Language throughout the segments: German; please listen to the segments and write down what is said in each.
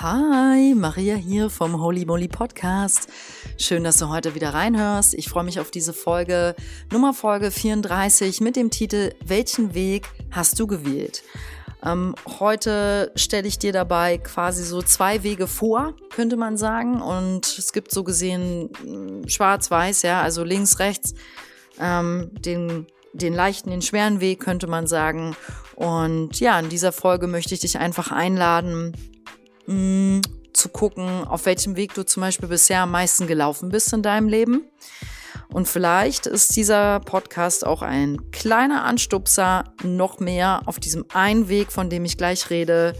Hi, Maria hier vom Holy Moly Podcast. Schön, dass du heute wieder reinhörst. Ich freue mich auf diese Folge, Nummerfolge 34 mit dem Titel Welchen Weg hast du gewählt? Ähm, heute stelle ich dir dabei quasi so zwei Wege vor, könnte man sagen. Und es gibt so gesehen hm, schwarz-weiß, ja, also links, rechts, ähm, den, den leichten, den schweren Weg, könnte man sagen. Und ja, in dieser Folge möchte ich dich einfach einladen, zu gucken, auf welchem Weg du zum Beispiel bisher am meisten gelaufen bist in deinem Leben. Und vielleicht ist dieser Podcast auch ein kleiner Anstupser, noch mehr auf diesem einen Weg, von dem ich gleich rede,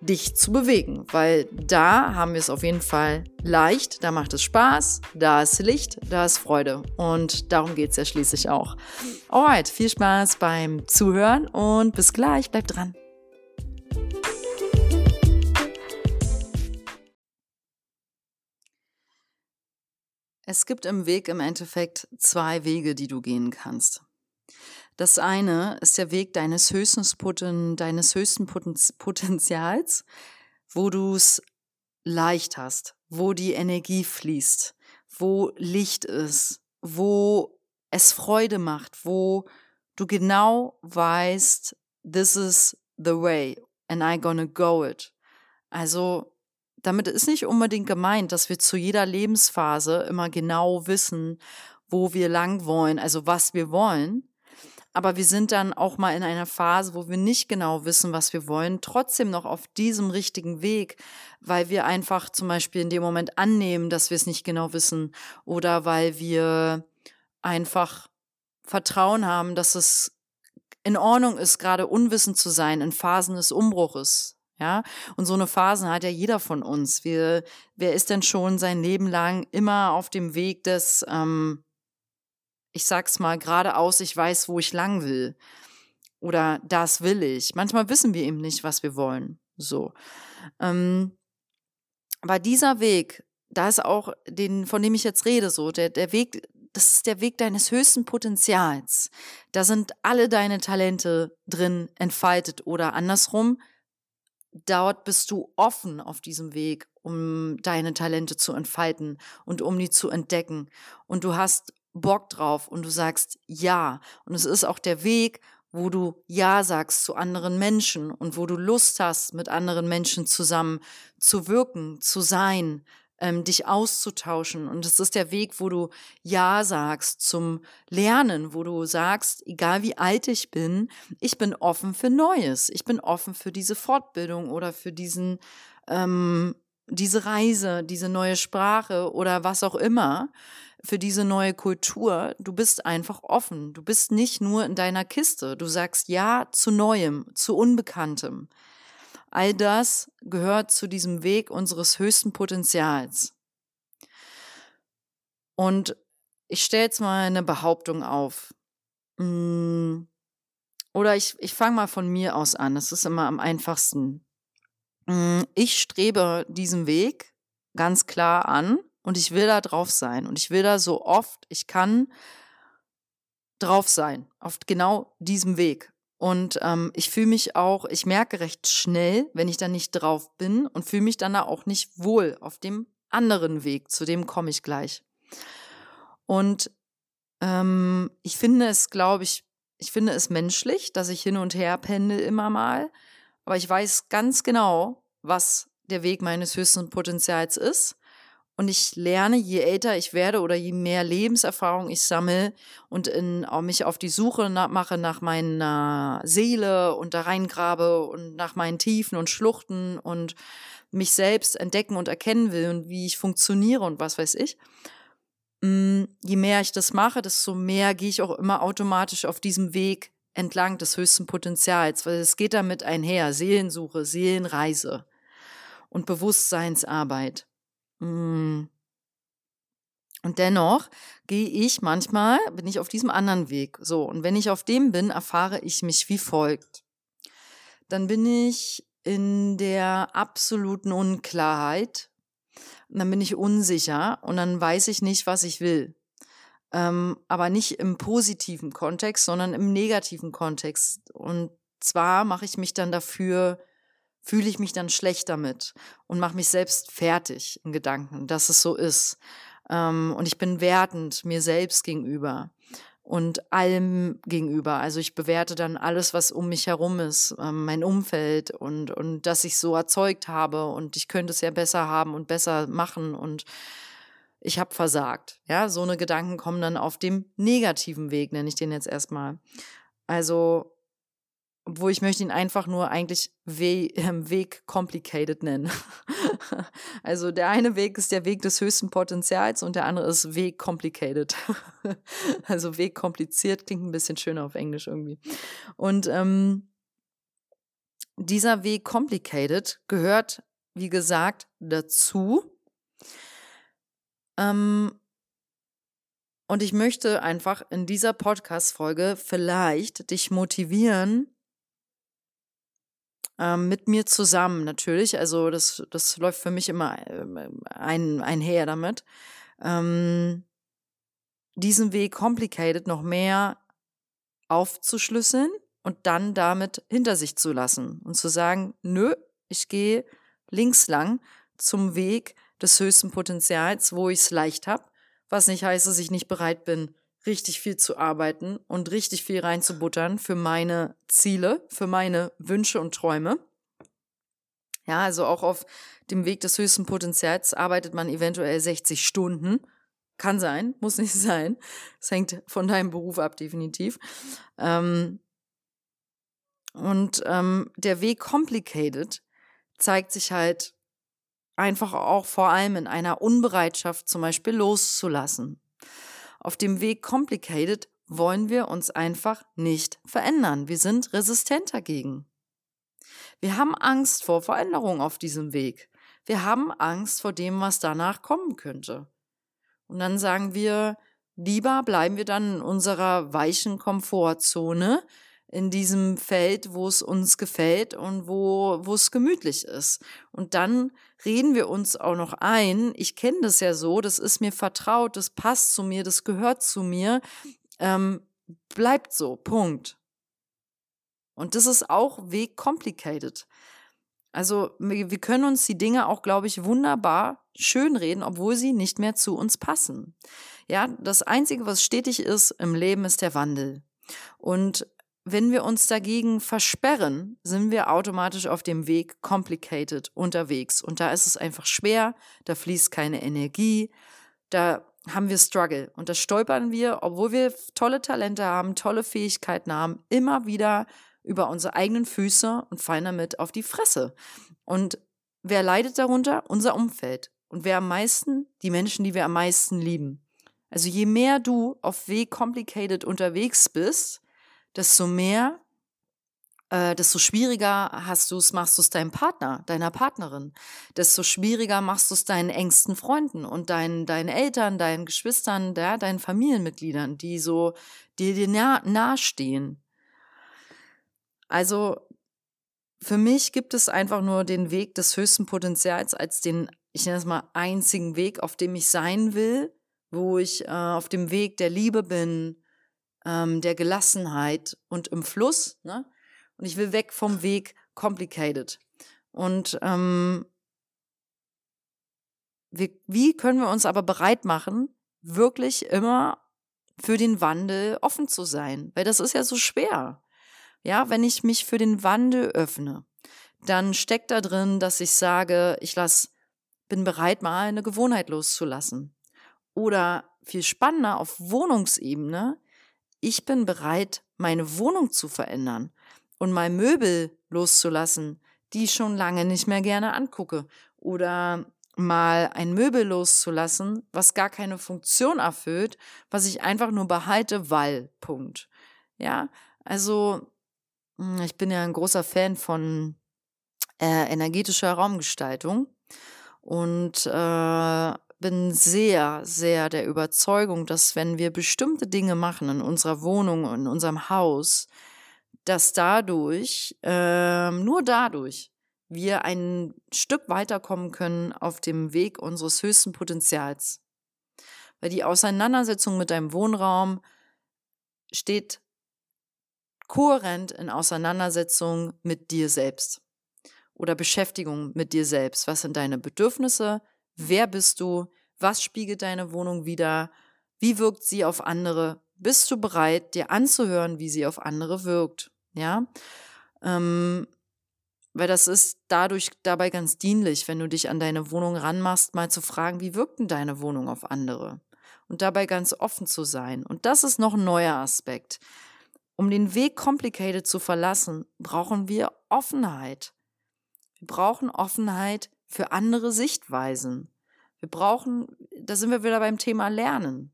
dich zu bewegen, weil da haben wir es auf jeden Fall leicht, da macht es Spaß, da ist Licht, da ist Freude und darum geht es ja schließlich auch. Alright, viel Spaß beim Zuhören und bis gleich, bleib dran. Es gibt im Weg im Endeffekt zwei Wege, die du gehen kannst. Das eine ist der Weg deines höchsten, Poten, deines höchsten Potenzials, wo du es leicht hast, wo die Energie fließt, wo Licht ist, wo es Freude macht, wo du genau weißt, this is the way and I gonna go it. Also damit ist nicht unbedingt gemeint, dass wir zu jeder Lebensphase immer genau wissen, wo wir lang wollen, also was wir wollen. Aber wir sind dann auch mal in einer Phase, wo wir nicht genau wissen, was wir wollen, trotzdem noch auf diesem richtigen Weg, weil wir einfach zum Beispiel in dem Moment annehmen, dass wir es nicht genau wissen oder weil wir einfach Vertrauen haben, dass es in Ordnung ist, gerade unwissend zu sein in Phasen des Umbruches. Ja, und so eine Phasen hat ja jeder von uns. Wir, wer ist denn schon sein Leben lang immer auf dem Weg des, ähm, ich sag's mal geradeaus, ich weiß, wo ich lang will. Oder das will ich. Manchmal wissen wir eben nicht, was wir wollen. So. Ähm, aber dieser Weg, da ist auch den, von dem ich jetzt rede, so, der, der Weg, das ist der Weg deines höchsten Potenzials. Da sind alle deine Talente drin entfaltet oder andersrum, dort bist du offen auf diesem Weg, um deine Talente zu entfalten und um die zu entdecken. Und du hast Bock drauf und du sagst ja. Und es ist auch der Weg, wo du Ja sagst zu anderen Menschen und wo du Lust hast, mit anderen Menschen zusammen zu wirken, zu sein, ähm, dich auszutauschen. Und es ist der Weg, wo du Ja sagst zum Lernen, wo du sagst, egal wie alt ich bin, ich bin offen für Neues. Ich bin offen für diese Fortbildung oder für diesen, ähm, diese Reise, diese neue Sprache oder was auch immer für diese neue Kultur. Du bist einfach offen. Du bist nicht nur in deiner Kiste. Du sagst Ja zu Neuem, zu Unbekanntem. All das gehört zu diesem Weg unseres höchsten Potenzials. Und ich stelle jetzt mal eine Behauptung auf. Mm, oder ich, ich fange mal von mir aus an. Das ist immer am einfachsten. Mm, ich strebe diesen Weg ganz klar an und ich will da drauf sein. Und ich will da so oft ich kann drauf sein. Auf genau diesem Weg. Und ähm, ich fühle mich auch, ich merke recht schnell, wenn ich da nicht drauf bin und fühle mich dann auch nicht wohl auf dem anderen Weg, zu dem komme ich gleich. Und ähm, ich finde es, glaube ich, ich finde es menschlich, dass ich hin und her pendel immer mal, aber ich weiß ganz genau, was der Weg meines höchsten Potenzials ist. Und ich lerne, je älter ich werde oder je mehr Lebenserfahrung ich sammle und in, auch mich auf die Suche nach, mache nach meiner Seele und da reingrabe und nach meinen Tiefen und Schluchten und mich selbst entdecken und erkennen will und wie ich funktioniere und was weiß ich. Mm, je mehr ich das mache, desto mehr gehe ich auch immer automatisch auf diesem Weg entlang des höchsten Potenzials, weil es geht damit einher. Seelensuche, Seelenreise und Bewusstseinsarbeit. Mm. Und dennoch gehe ich manchmal, bin ich auf diesem anderen Weg. So, und wenn ich auf dem bin, erfahre ich mich wie folgt. Dann bin ich in der absoluten Unklarheit. Und dann bin ich unsicher und dann weiß ich nicht, was ich will. Ähm, aber nicht im positiven Kontext, sondern im negativen Kontext. Und zwar mache ich mich dann dafür fühle ich mich dann schlecht damit und mache mich selbst fertig in Gedanken, dass es so ist. Ähm, und ich bin wertend mir selbst gegenüber und allem gegenüber. Also ich bewerte dann alles, was um mich herum ist, ähm, mein Umfeld und, und dass ich so erzeugt habe und ich könnte es ja besser haben und besser machen und ich habe versagt. Ja, so eine Gedanken kommen dann auf dem negativen Weg, nenne ich den jetzt erstmal. Also obwohl ich möchte ihn einfach nur eigentlich We äh, Weg complicated nennen. also der eine Weg ist der Weg des höchsten Potenzials und der andere ist Weg complicated. also Weg kompliziert klingt ein bisschen schöner auf Englisch irgendwie. Und ähm, dieser Weg complicated gehört, wie gesagt, dazu. Ähm, und ich möchte einfach in dieser Podcast-Folge vielleicht dich motivieren, ähm, mit mir zusammen natürlich. Also das, das läuft für mich immer ähm, ein, einher damit. Ähm, diesen Weg complicated noch mehr aufzuschlüsseln und dann damit hinter sich zu lassen und zu sagen, nö, ich gehe links lang zum Weg des höchsten Potenzials, wo ich es leicht habe, was nicht heißt, dass ich nicht bereit bin, richtig viel zu arbeiten und richtig viel reinzubuttern für meine Ziele, für meine Wünsche und Träume. Ja, also auch auf dem Weg des höchsten Potenzials arbeitet man eventuell 60 Stunden. Kann sein, muss nicht sein. Es hängt von deinem Beruf ab, definitiv. Ähm, und ähm, der Weg complicated zeigt sich halt einfach auch vor allem in einer Unbereitschaft, zum Beispiel loszulassen. Auf dem Weg complicated wollen wir uns einfach nicht verändern. Wir sind resistent dagegen. Wir haben Angst vor Veränderung auf diesem Weg. Wir haben Angst vor dem, was danach kommen könnte. Und dann sagen wir, lieber bleiben wir dann in unserer weichen Komfortzone, in diesem Feld, wo es uns gefällt und wo, wo es gemütlich ist. Und dann reden wir uns auch noch ein, ich kenne das ja so, das ist mir vertraut, das passt zu mir, das gehört zu mir, ähm, bleibt so, Punkt. Und das ist auch Weg complicated. Also wir können uns die Dinge auch, glaube ich, wunderbar schönreden, obwohl sie nicht mehr zu uns passen. Ja, das Einzige, was stetig ist im Leben, ist der Wandel. Und wenn wir uns dagegen versperren, sind wir automatisch auf dem Weg complicated unterwegs. Und da ist es einfach schwer, da fließt keine Energie, da haben wir Struggle. Und da stolpern wir, obwohl wir tolle Talente haben, tolle Fähigkeiten haben, immer wieder über unsere eigenen Füße und fallen damit auf die Fresse. Und wer leidet darunter? Unser Umfeld. Und wer am meisten? Die Menschen, die wir am meisten lieben. Also je mehr du auf Weg complicated unterwegs bist, desto mehr, äh, desto schwieriger hast du es, machst du es deinem Partner, deiner Partnerin. Desto schwieriger machst du es deinen engsten Freunden und deinen, deinen Eltern, deinen Geschwistern, ja, deinen Familienmitgliedern, die so dir, dir nah, nahestehen. Also für mich gibt es einfach nur den Weg des höchsten Potenzials als den, ich nenne es mal, einzigen Weg, auf dem ich sein will, wo ich äh, auf dem Weg der Liebe bin, ähm, der Gelassenheit und im Fluss. Ne? Und ich will weg vom Weg complicated. Und ähm, wir, wie können wir uns aber bereit machen, wirklich immer für den Wandel offen zu sein? Weil das ist ja so schwer. Ja, wenn ich mich für den Wandel öffne, dann steckt da drin, dass ich sage, ich lass, bin bereit, mal eine Gewohnheit loszulassen. Oder viel spannender auf Wohnungsebene, ich bin bereit, meine Wohnung zu verändern und mal Möbel loszulassen, die ich schon lange nicht mehr gerne angucke. Oder mal ein Möbel loszulassen, was gar keine Funktion erfüllt, was ich einfach nur behalte, weil, Punkt. Ja, also hm, ich bin ja ein großer Fan von äh, energetischer Raumgestaltung und äh, bin sehr, sehr der Überzeugung, dass wenn wir bestimmte Dinge machen in unserer Wohnung, in unserem Haus, dass dadurch, äh, nur dadurch, wir ein Stück weiterkommen können auf dem Weg unseres höchsten Potenzials. Weil die Auseinandersetzung mit deinem Wohnraum steht kohärent in Auseinandersetzung mit dir selbst. oder Beschäftigung mit dir selbst. Was sind deine Bedürfnisse? Wer bist du? Was spiegelt deine Wohnung wider? Wie wirkt sie auf andere? Bist du bereit, dir anzuhören, wie sie auf andere wirkt? Ja, ähm, weil das ist dadurch dabei ganz dienlich, wenn du dich an deine Wohnung ranmachst, mal zu fragen, wie wirkt denn deine Wohnung auf andere? Und dabei ganz offen zu sein. Und das ist noch ein neuer Aspekt. Um den Weg complicated zu verlassen, brauchen wir Offenheit. Wir brauchen Offenheit für andere Sichtweisen. Wir brauchen, da sind wir wieder beim Thema Lernen.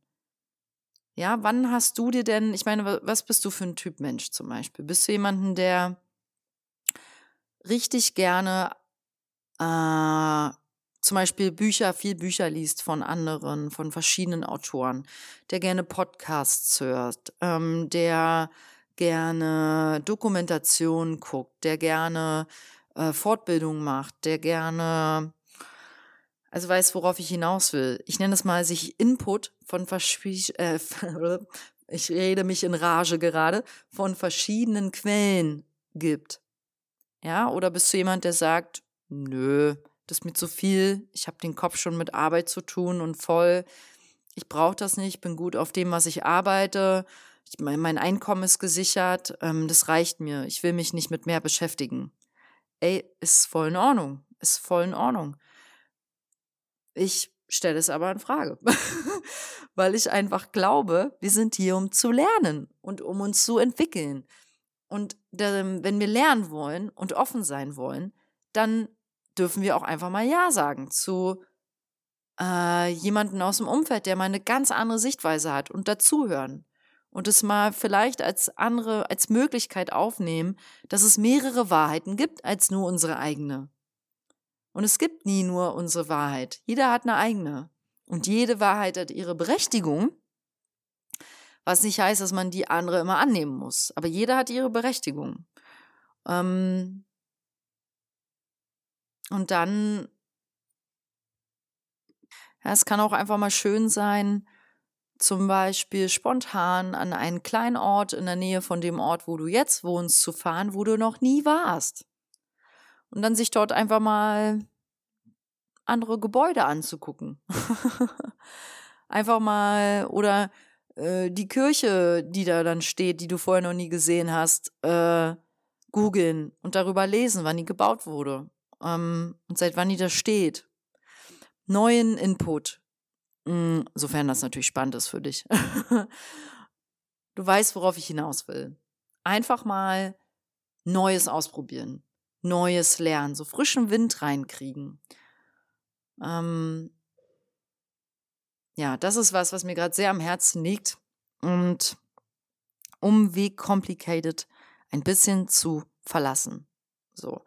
Ja, wann hast du dir denn, ich meine, was bist du für ein Typ Mensch zum Beispiel? Bist du jemanden, der richtig gerne äh, zum Beispiel Bücher, viel Bücher liest von anderen, von verschiedenen Autoren, der gerne Podcasts hört, ähm, der gerne Dokumentation guckt, der gerne äh, Fortbildung macht, der gerne also weiß, worauf ich hinaus will. Ich nenne es mal sich Input von äh, ich rede mich in Rage gerade, von verschiedenen Quellen gibt. Ja, oder bist du jemand, der sagt, nö, das ist mir zu viel, ich habe den Kopf schon mit Arbeit zu tun und voll, ich brauche das nicht, bin gut auf dem, was ich arbeite, ich, mein Einkommen ist gesichert, ähm, das reicht mir, ich will mich nicht mit mehr beschäftigen. Ey, ist voll in Ordnung, ist voll in Ordnung. Ich stelle es aber in Frage, weil ich einfach glaube, wir sind hier, um zu lernen und um uns zu entwickeln. Und wenn wir lernen wollen und offen sein wollen, dann dürfen wir auch einfach mal Ja sagen zu äh, jemanden aus dem Umfeld, der mal eine ganz andere Sichtweise hat und dazuhören und es mal vielleicht als andere, als Möglichkeit aufnehmen, dass es mehrere Wahrheiten gibt als nur unsere eigene. Und es gibt nie nur unsere Wahrheit. Jeder hat eine eigene. Und jede Wahrheit hat ihre Berechtigung, was nicht heißt, dass man die andere immer annehmen muss. Aber jeder hat ihre Berechtigung. Ähm und dann, ja, es kann auch einfach mal schön sein, zum Beispiel spontan an einen kleinen Ort in der Nähe von dem Ort, wo du jetzt wohnst, zu fahren, wo du noch nie warst und dann sich dort einfach mal andere Gebäude anzugucken. einfach mal oder äh, die Kirche, die da dann steht, die du vorher noch nie gesehen hast, äh, googeln und darüber lesen, wann die gebaut wurde ähm, und seit wann die da steht. Neuen Input, sofern das natürlich spannend ist für dich. du weißt, worauf ich hinaus will. Einfach mal Neues ausprobieren. Neues lernen, so frischen Wind reinkriegen. Ähm, ja, das ist was, was mir gerade sehr am Herzen liegt und um Weg complicated ein bisschen zu verlassen. So.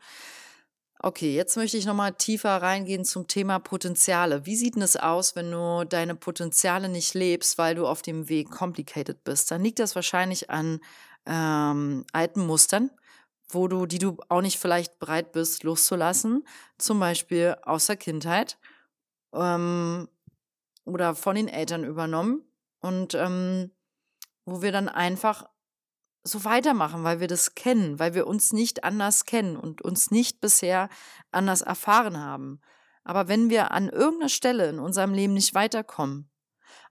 Okay, jetzt möchte ich nochmal tiefer reingehen zum Thema Potenziale. Wie sieht denn es aus, wenn du deine Potenziale nicht lebst, weil du auf dem Weg complicated bist? Dann liegt das wahrscheinlich an ähm, alten Mustern, wo du, die du auch nicht vielleicht bereit bist loszulassen, zum Beispiel aus der Kindheit ähm, oder von den Eltern übernommen und ähm, wo wir dann einfach so weitermachen, weil wir das kennen, weil wir uns nicht anders kennen und uns nicht bisher anders erfahren haben. Aber wenn wir an irgendeiner Stelle in unserem Leben nicht weiterkommen,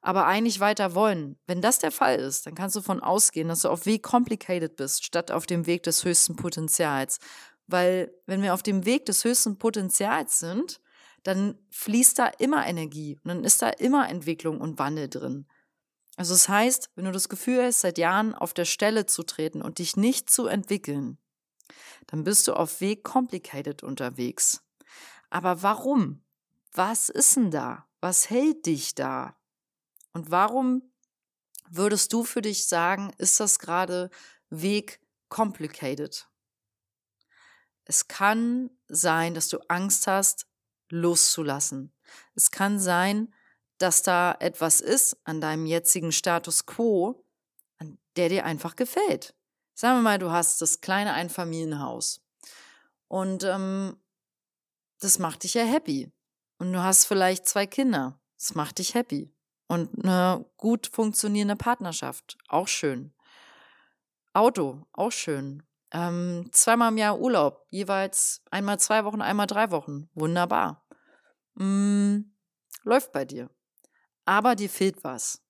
aber eigentlich weiter wollen. Wenn das der Fall ist, dann kannst du davon ausgehen, dass du auf Weg complicated bist, statt auf dem Weg des höchsten Potenzials. Weil wenn wir auf dem Weg des höchsten Potenzials sind, dann fließt da immer Energie und dann ist da immer Entwicklung und Wandel drin. Also das heißt, wenn du das Gefühl hast, seit Jahren auf der Stelle zu treten und dich nicht zu entwickeln, dann bist du auf Weg complicated unterwegs. Aber warum? Was ist denn da? Was hält dich da? Und warum würdest du für dich sagen, ist das gerade Weg complicated? Es kann sein, dass du Angst hast, loszulassen. Es kann sein, dass da etwas ist an deinem jetzigen Status quo, der dir einfach gefällt. Sagen wir mal, du hast das kleine Einfamilienhaus und ähm, das macht dich ja happy. Und du hast vielleicht zwei Kinder, das macht dich happy. Und eine gut funktionierende Partnerschaft, auch schön. Auto, auch schön. Ähm, zweimal im Jahr Urlaub, jeweils einmal zwei Wochen, einmal drei Wochen. Wunderbar. Mm, läuft bei dir. Aber dir fehlt was.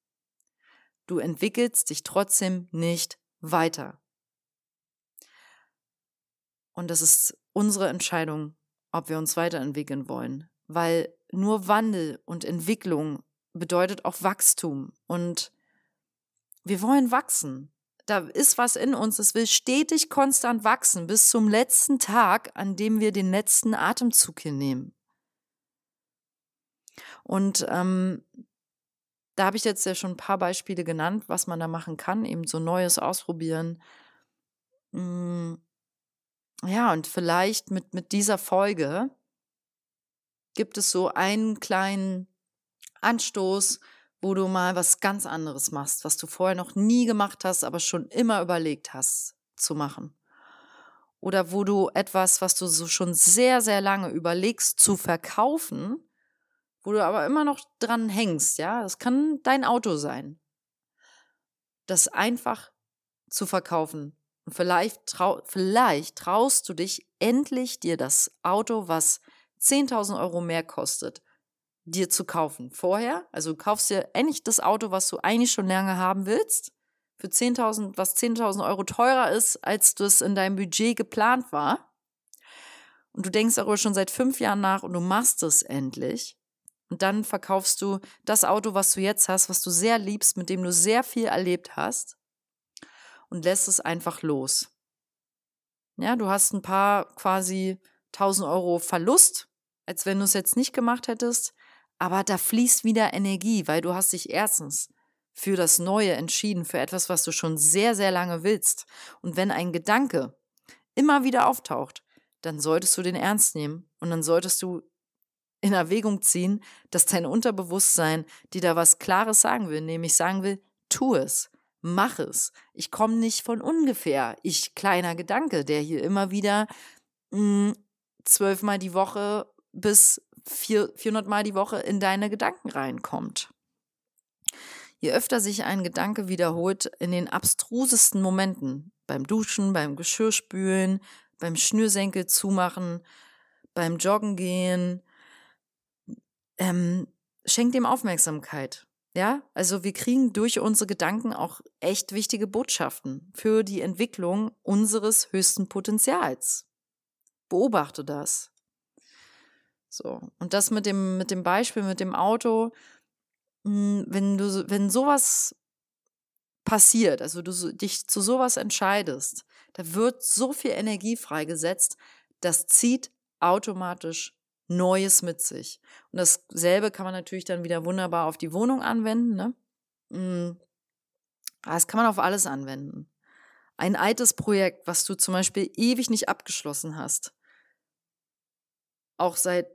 Du entwickelst dich trotzdem nicht weiter. Und das ist unsere Entscheidung, ob wir uns weiterentwickeln wollen. Weil nur Wandel und Entwicklung bedeutet auch Wachstum. Und wir wollen wachsen. Da ist was in uns, es will stetig konstant wachsen bis zum letzten Tag, an dem wir den letzten Atemzug hinnehmen. Und ähm, da habe ich jetzt ja schon ein paar Beispiele genannt, was man da machen kann, eben so Neues ausprobieren. Hm, ja, und vielleicht mit, mit dieser Folge gibt es so einen kleinen Anstoß, wo du mal was ganz anderes machst, was du vorher noch nie gemacht hast, aber schon immer überlegt hast zu machen. Oder wo du etwas, was du so schon sehr, sehr lange überlegst zu verkaufen, wo du aber immer noch dran hängst, ja, das kann dein Auto sein. Das einfach zu verkaufen. Und vielleicht, trau vielleicht traust du dich endlich dir das Auto, was 10.000 Euro mehr kostet, dir zu kaufen. Vorher, also du kaufst dir endlich das Auto, was du eigentlich schon lange haben willst, für 10.000, was 10.000 Euro teurer ist, als das in deinem Budget geplant war. Und du denkst darüber schon seit fünf Jahren nach und du machst es endlich. Und dann verkaufst du das Auto, was du jetzt hast, was du sehr liebst, mit dem du sehr viel erlebt hast und lässt es einfach los. Ja, du hast ein paar quasi 1000 Euro Verlust, als wenn du es jetzt nicht gemacht hättest. Aber da fließt wieder Energie, weil du hast dich erstens für das Neue entschieden, für etwas, was du schon sehr, sehr lange willst. Und wenn ein Gedanke immer wieder auftaucht, dann solltest du den ernst nehmen und dann solltest du in Erwägung ziehen, dass dein Unterbewusstsein dir da was Klares sagen will, nämlich sagen will, tu es, mach es. Ich komme nicht von ungefähr. Ich kleiner Gedanke, der hier immer wieder mh, hm, zwölfmal die Woche bis 400 Mal die Woche in deine Gedanken reinkommt. Je öfter sich ein Gedanke wiederholt, in den abstrusesten Momenten, beim Duschen, beim Geschirrspülen, beim Schnürsenkel zumachen, beim Joggen gehen, ähm, schenkt dem Aufmerksamkeit. Ja, also wir kriegen durch unsere Gedanken auch echt wichtige Botschaften für die Entwicklung unseres höchsten Potenzials. Beobachte das. So. Und das mit dem, mit dem Beispiel, mit dem Auto, hm, wenn du, wenn sowas passiert, also du dich zu sowas entscheidest, da wird so viel Energie freigesetzt, das zieht automatisch Neues mit sich. Und dasselbe kann man natürlich dann wieder wunderbar auf die Wohnung anwenden. Ne? Hm. Das kann man auf alles anwenden. Ein altes Projekt, was du zum Beispiel ewig nicht abgeschlossen hast, auch seit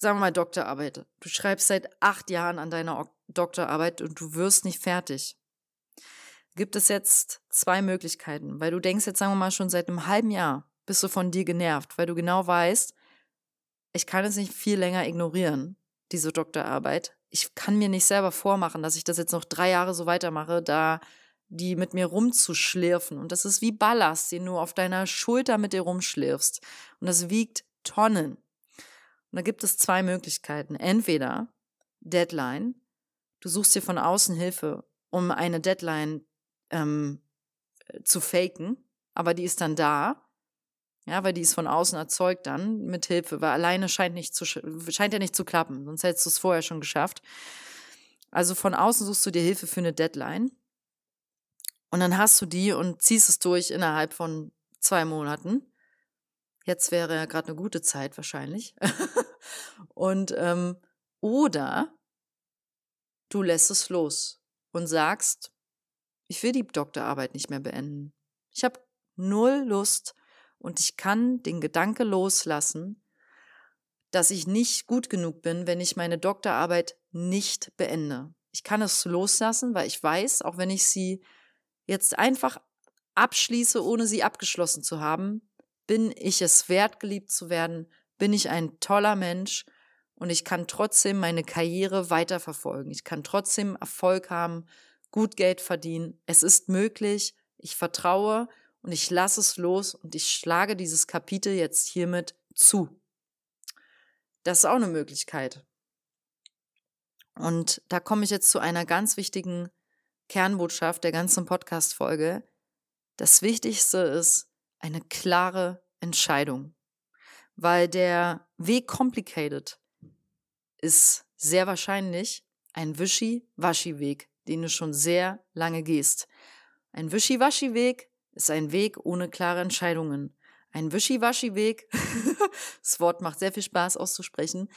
sagen wir mal Doktorarbeit. Du schreibst seit acht Jahren an deiner Doktorarbeit und du wirst nicht fertig. Gibt es jetzt zwei Möglichkeiten, weil du denkst jetzt, sagen wir mal, schon seit einem halben Jahr bist du von dir genervt, weil du genau weißt, ich kann es nicht viel länger ignorieren, diese Doktorarbeit. Ich kann mir nicht selber vormachen, dass ich das jetzt noch drei Jahre so weitermache, da die mit mir rumzuschlirfen. Und das ist wie Ballast, den du auf deiner Schulter mit dir rumschlirfst. Und das wiegt Tonnen. Und da gibt es zwei Möglichkeiten. Entweder Deadline, du suchst dir von außen Hilfe, um eine Deadline ähm, zu faken, aber die ist dann da. Ja, weil die ist von außen erzeugt dann mit Hilfe, weil alleine scheint nicht zu scheint ja nicht zu klappen, sonst hättest du es vorher schon geschafft. Also von außen suchst du dir Hilfe für eine Deadline. Und dann hast du die und ziehst es durch innerhalb von zwei Monaten. Jetzt wäre ja gerade eine gute Zeit wahrscheinlich. und ähm, oder du lässt es los und sagst, ich will die Doktorarbeit nicht mehr beenden. Ich habe null Lust und ich kann den Gedanke loslassen, dass ich nicht gut genug bin, wenn ich meine Doktorarbeit nicht beende. Ich kann es loslassen, weil ich weiß, auch wenn ich sie jetzt einfach abschließe, ohne sie abgeschlossen zu haben, bin ich es wert, geliebt zu werden? Bin ich ein toller Mensch? Und ich kann trotzdem meine Karriere weiterverfolgen. Ich kann trotzdem Erfolg haben, gut Geld verdienen. Es ist möglich. Ich vertraue und ich lasse es los und ich schlage dieses Kapitel jetzt hiermit zu. Das ist auch eine Möglichkeit. Und da komme ich jetzt zu einer ganz wichtigen Kernbotschaft der ganzen Podcast-Folge. Das Wichtigste ist eine klare Entscheidung, weil der Weg complicated ist sehr wahrscheinlich ein Wischi-Waschi-Weg, den du schon sehr lange gehst. Ein Wischi-Waschi-Weg ist ein Weg ohne klare Entscheidungen. Ein Wischi-Waschi-Weg, das Wort macht sehr viel Spaß auszusprechen,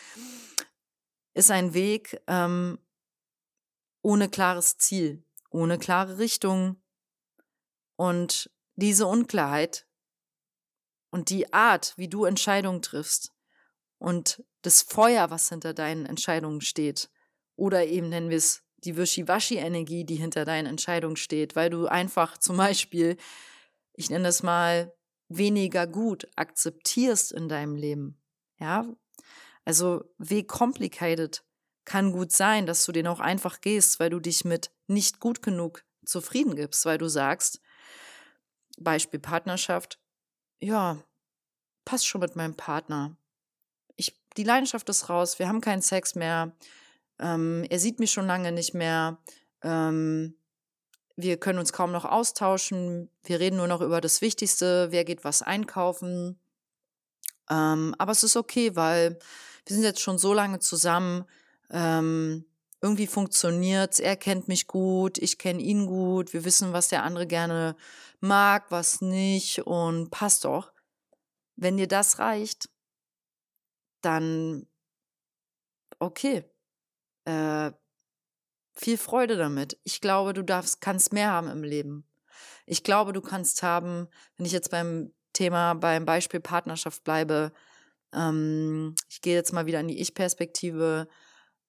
ist ein Weg ähm, ohne klares Ziel, ohne klare Richtung. Und diese Unklarheit und die Art, wie du Entscheidungen triffst und das Feuer, was hinter deinen Entscheidungen steht, oder eben nennen wir es die Wischiwaschi-Energie, die hinter deinen Entscheidungen steht, weil du einfach zum Beispiel, ich nenne das mal, weniger gut akzeptierst in deinem Leben. Ja, also wie complicated kann gut sein, dass du den auch einfach gehst, weil du dich mit nicht gut genug zufrieden gibst, weil du sagst, Beispiel Partnerschaft, ja, passt schon mit meinem Partner. Ich, die Leidenschaft ist raus, wir haben keinen Sex mehr, ähm, er sieht mich schon lange nicht mehr, ähm, wir können uns kaum noch austauschen, wir reden nur noch über das Wichtigste, wer geht was einkaufen. Ähm, aber es ist okay, weil wir sind jetzt schon so lange zusammen. Ähm, irgendwie funktioniert's. Er kennt mich gut, ich kenne ihn gut. Wir wissen, was der andere gerne mag, was nicht und passt doch. Wenn dir das reicht, dann okay. Äh, viel Freude damit. Ich glaube, du darfst, kannst mehr haben im Leben. Ich glaube, du kannst haben, wenn ich jetzt beim Thema, beim Beispiel Partnerschaft bleibe, ähm, ich gehe jetzt mal wieder in die Ich-Perspektive.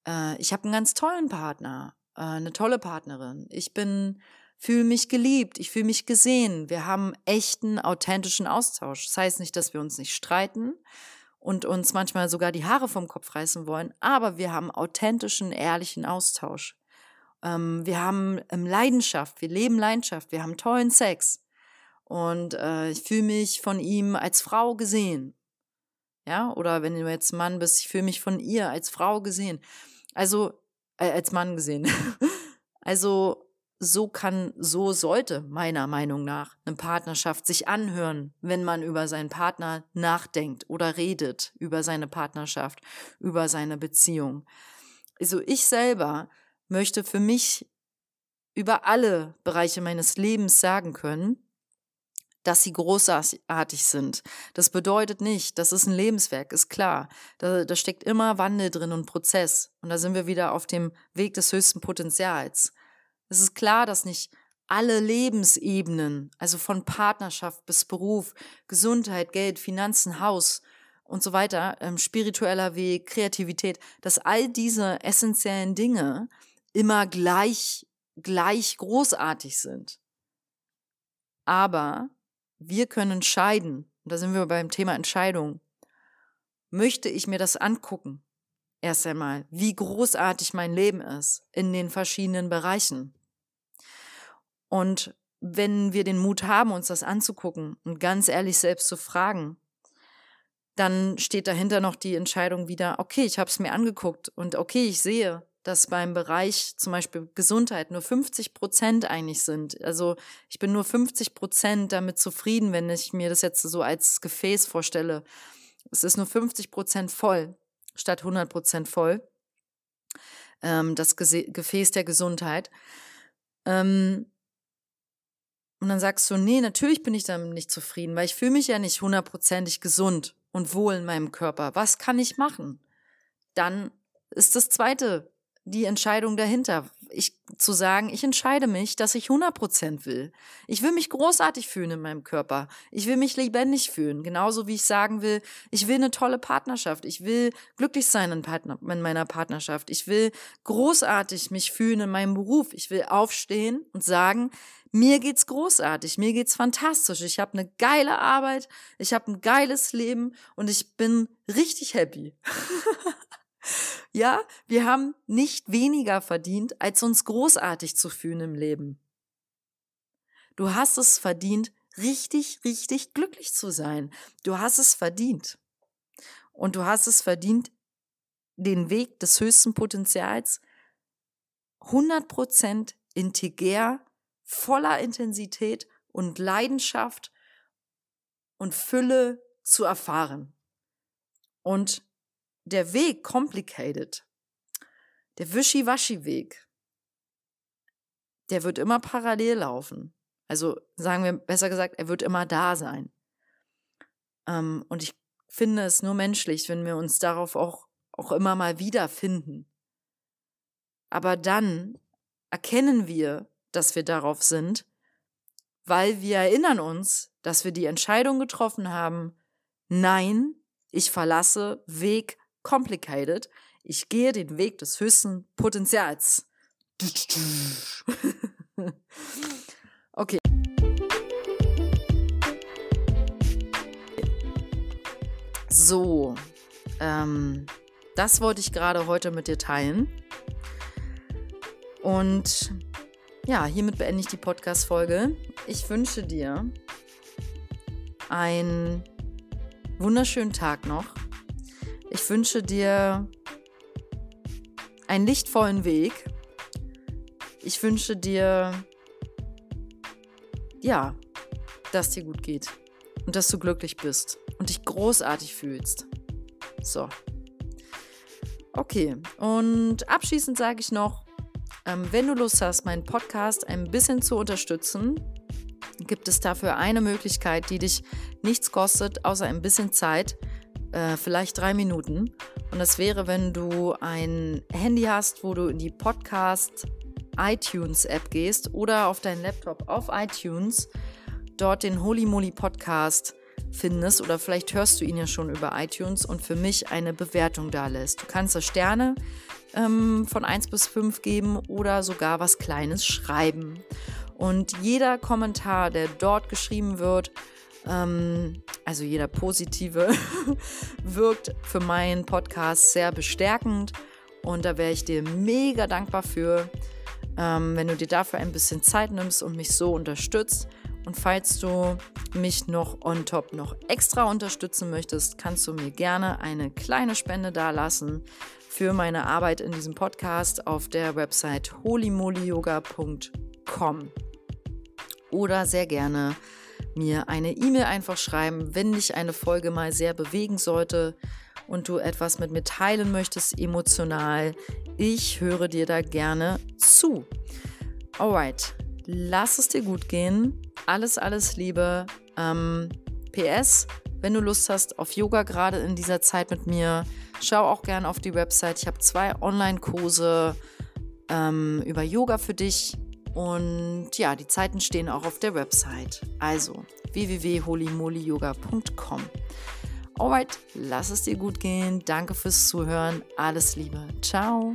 Äh, ich habe einen ganz tollen Partner, äh, eine tolle Partnerin. Ich bin, fühle mich geliebt, ich fühle mich gesehen. Wir haben echten, authentischen Austausch. Das heißt nicht, dass wir uns nicht streiten und uns manchmal sogar die Haare vom Kopf reißen wollen, aber wir haben authentischen, ehrlichen Austausch. Ähm, wir haben ähm, Leidenschaft, wir leben Leidenschaft, wir haben tollen Sex. Und äh, ich fühle mich von ihm als Frau gesehen. Ja, oder wenn du jetzt Mann bist, ich fühle mich von ihr als Frau gesehen. Also, äh, als Mann gesehen. also, so kann, so sollte meiner Meinung nach eine Partnerschaft sich anhören, wenn man über seinen Partner nachdenkt oder redet über seine Partnerschaft, über seine Beziehung. Also ich selber möchte für mich über alle Bereiche meines Lebens sagen können, dass sie großartig sind. Das bedeutet nicht, das ist ein Lebenswerk, ist klar. Da, da steckt immer Wandel drin und Prozess. Und da sind wir wieder auf dem Weg des höchsten Potenzials. Es ist klar, dass nicht alle Lebensebenen, also von Partnerschaft bis Beruf, Gesundheit, Geld, Finanzen, Haus und so weiter, ähm, spiritueller Weg, Kreativität, dass all diese essentiellen Dinge immer gleich, gleich großartig sind. Aber wir können entscheiden, und da sind wir beim Thema Entscheidung, möchte ich mir das angucken? Erst einmal, wie großartig mein Leben ist in den verschiedenen Bereichen. Und wenn wir den Mut haben, uns das anzugucken und ganz ehrlich selbst zu fragen, dann steht dahinter noch die Entscheidung wieder, okay, ich habe es mir angeguckt und okay, ich sehe, dass beim Bereich zum Beispiel Gesundheit nur 50 Prozent eigentlich sind. Also ich bin nur 50 Prozent damit zufrieden, wenn ich mir das jetzt so als Gefäß vorstelle. Es ist nur 50 Prozent voll statt 100 Prozent voll. Ähm, das Gefäß der Gesundheit. Ähm, und dann sagst du, nee, natürlich bin ich damit nicht zufrieden, weil ich fühle mich ja nicht hundertprozentig gesund und wohl in meinem Körper. Was kann ich machen? Dann ist das zweite die Entscheidung dahinter. Ich, zu sagen, ich entscheide mich, dass ich 100% will. Ich will mich großartig fühlen in meinem Körper. Ich will mich lebendig fühlen. Genauso wie ich sagen will, ich will eine tolle Partnerschaft. Ich will glücklich sein in, Partner, in meiner Partnerschaft. Ich will großartig mich fühlen in meinem Beruf. Ich will aufstehen und sagen, mir geht's großartig, mir geht's fantastisch. Ich habe eine geile Arbeit, ich habe ein geiles Leben und ich bin richtig happy. Ja, wir haben nicht weniger verdient, als uns großartig zu fühlen im Leben. Du hast es verdient, richtig, richtig glücklich zu sein. Du hast es verdient. Und du hast es verdient, den Weg des höchsten Potenzials 100% integer, voller Intensität und Leidenschaft und Fülle zu erfahren. Und der Weg complicated, der Wischi-Waschi-Weg, der wird immer parallel laufen. Also sagen wir besser gesagt, er wird immer da sein. Ähm, und ich finde es nur menschlich, wenn wir uns darauf auch, auch immer mal wiederfinden. Aber dann erkennen wir, dass wir darauf sind, weil wir erinnern uns, dass wir die Entscheidung getroffen haben, nein, ich verlasse Weg complicated, ich gehe den Weg des höchsten Potenzials. Okay. So, ähm, das wollte ich gerade heute mit dir teilen. Und ja, hiermit beende ich die Podcast-Folge. Ich wünsche dir einen wunderschönen Tag noch. Ich wünsche dir einen lichtvollen Weg. Ich wünsche dir ja, dass dir gut geht und dass du glücklich bist und dich großartig fühlst. So. Okay, und abschließend sage ich noch, ähm, wenn du Lust hast, meinen Podcast ein bisschen zu unterstützen, gibt es dafür eine Möglichkeit, die dich nichts kostet, außer ein bisschen Zeit, äh, vielleicht drei Minuten. Und das wäre, wenn du ein Handy hast, wo du in die Podcast iTunes-App gehst oder auf deinen Laptop auf iTunes, dort den Holy Moly Podcast findest oder vielleicht hörst du ihn ja schon über iTunes und für mich eine Bewertung da lässt. Du kannst da Sterne ähm, von 1 bis 5 geben oder sogar was Kleines schreiben. Und jeder Kommentar, der dort geschrieben wird, ähm, also jeder positive, wirkt für meinen Podcast sehr bestärkend. Und da wäre ich dir mega dankbar für ähm, wenn du dir dafür ein bisschen Zeit nimmst und mich so unterstützt. Und falls du mich noch on top noch extra unterstützen möchtest, kannst du mir gerne eine kleine Spende dalassen für meine Arbeit in diesem Podcast auf der Website holymolyoga.com. Oder sehr gerne mir eine E-Mail einfach schreiben, wenn dich eine Folge mal sehr bewegen sollte und du etwas mit mir teilen möchtest emotional. Ich höre dir da gerne zu. Alright, lass es dir gut gehen. Alles, alles Liebe. Ähm, PS, wenn du Lust hast auf Yoga gerade in dieser Zeit mit mir, schau auch gerne auf die Website. Ich habe zwei Online-Kurse ähm, über Yoga für dich. Und ja, die Zeiten stehen auch auf der Website. Also www.holymolyoga.com. Alright, lass es dir gut gehen. Danke fürs Zuhören. Alles Liebe. Ciao.